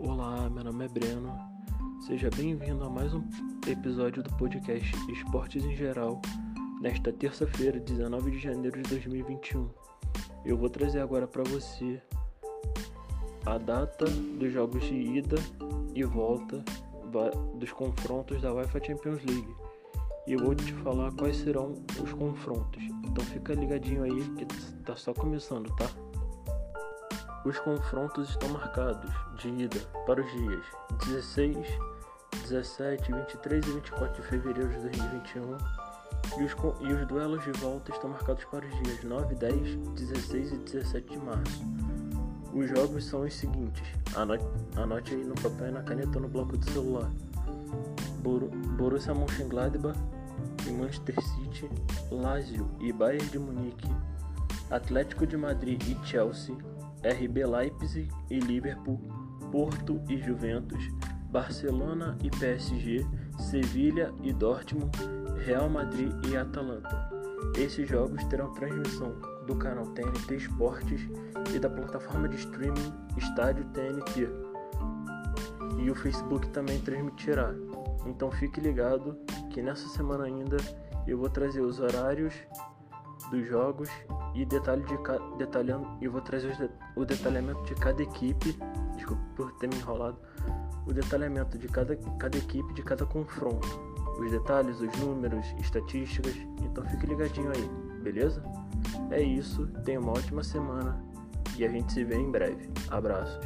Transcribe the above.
Olá, meu nome é Breno. Seja bem-vindo a mais um episódio do podcast Esportes em Geral, nesta terça-feira, 19 de janeiro de 2021. Eu vou trazer agora para você a data dos jogos de ida e volta dos confrontos da UEFA Champions League. E eu vou te falar quais serão os confrontos. Então fica ligadinho aí que tá só começando, tá? Os confrontos estão marcados de ida para os dias 16, 17, 23 e 24 de fevereiro de 2021 e os, e os duelos de volta estão marcados para os dias 9, 10, 16 e 17 de março. Os jogos são os seguintes: anote, anote aí no papel e na caneta no bloco do celular. Bor Borussia Mönchengladbach e Manchester City, Lazio e Bayern de Munique, Atlético de Madrid e Chelsea, RB Leipzig e Liverpool, Porto e Juventus, Barcelona e PSG, Sevilha e Dortmund, Real Madrid e Atalanta. Esses jogos terão transmissão do canal TNT Esportes e da plataforma de streaming Estádio TNT. E o Facebook também transmitirá. Então fique ligado que nessa semana ainda eu vou trazer os horários dos jogos e detalhe de detalhando e vou trazer o detalhamento de cada equipe desculpa por ter me enrolado o detalhamento de cada, cada equipe de cada confronto os detalhes os números estatísticas então fique ligadinho aí beleza? É isso tenha uma ótima semana e a gente se vê em breve abraços